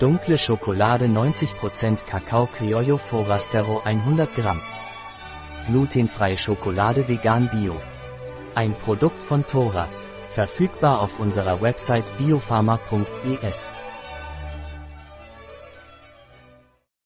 Dunkle Schokolade 90% Kakao Criollo Forastero 100 Gramm. Glutenfreie Schokolade vegan bio. Ein Produkt von Thoras. Verfügbar auf unserer Website biopharma.es.